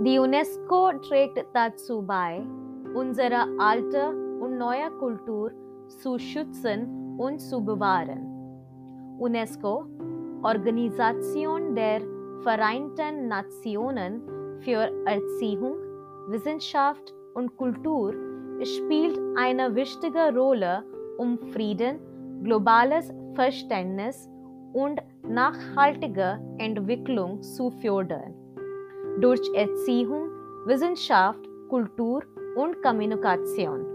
Die UNESCO trägt dazu bei, unsere alte und neue Kultur zu schützen und zu bewahren. UNESCO, Organisation der Vereinten Nationen für Erziehung, Wissenschaft und Kultur, spielt eine wichtige Rolle, um Frieden, globales Verständnis und nachhaltige Entwicklung zu fördern. Durch Erziehung, Wissenschaft, Kultur und Kommunikation.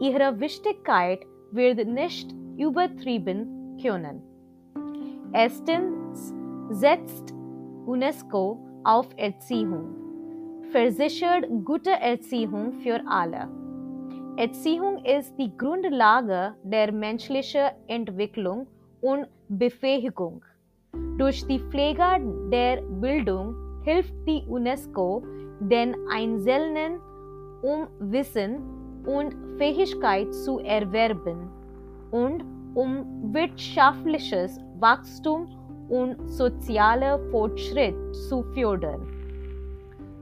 Ihre Wichtigkeit wird nicht übertrieben können. Erstens setzt UNESCO auf Erziehung, versichert gute Erziehung für alle. Erziehung ist die Grundlage der menschlichen Entwicklung und Befähigung. Durch die Pflege der Bildung hilft die UNESCO den Einzelnen, um Wissen und Fähigkeit zu erwerben und um wirtschaftliches Wachstum und soziale Fortschritt zu fördern.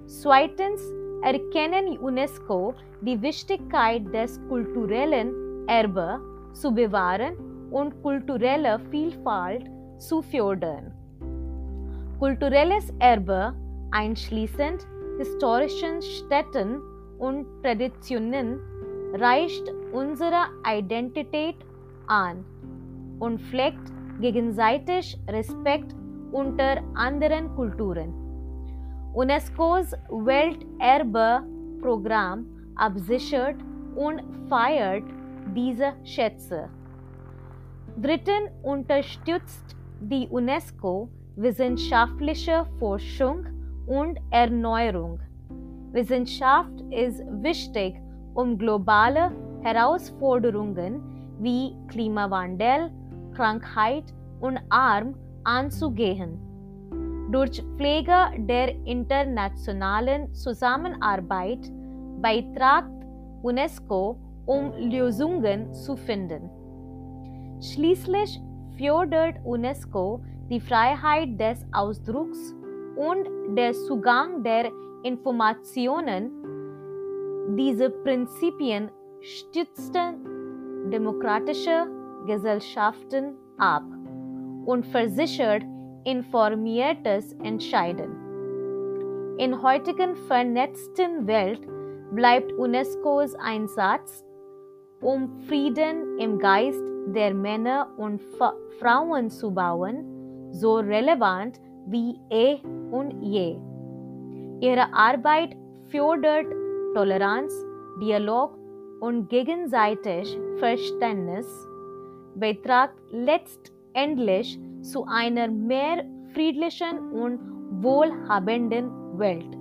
Zweitens erkennen UNESCO die Wichtigkeit des kulturellen Erbes zu bewahren und kulturelle Vielfalt zu fördern. Kulturelles Erbe einschließend historischen Städten und Traditionen reicht unsere Identität an und pflegt gegenseitig Respekt unter anderen Kulturen. UNESCOs Welterbe-Programm absichert und feiert diese Schätze. Drittens unterstützt die UNESCO wissenschaftliche Forschung und Erneuerung. Wissenschaft ist wichtig, um globale Herausforderungen wie Klimawandel, Krankheit und Arm anzugehen. Durch Pflege der internationalen Zusammenarbeit beitragt UNESCO, um Lösungen zu finden. Schließlich fördert UNESCO die Freiheit des Ausdrucks und der Zugang der Informationen. Diese Prinzipien stützen demokratische Gesellschaften ab und versichert informiertes Entscheiden. In heutigen vernetzten Welt bleibt UNESCOs Einsatz, um Frieden im Geist der Männer und Frauen zu bauen, so relevant wie eh und je. Ihre Arbeit fördert Toleranz, Dialog und gegenseitig Verständnis, betragt letztendlich zu einer mehr friedlichen und wohlhabenden Welt.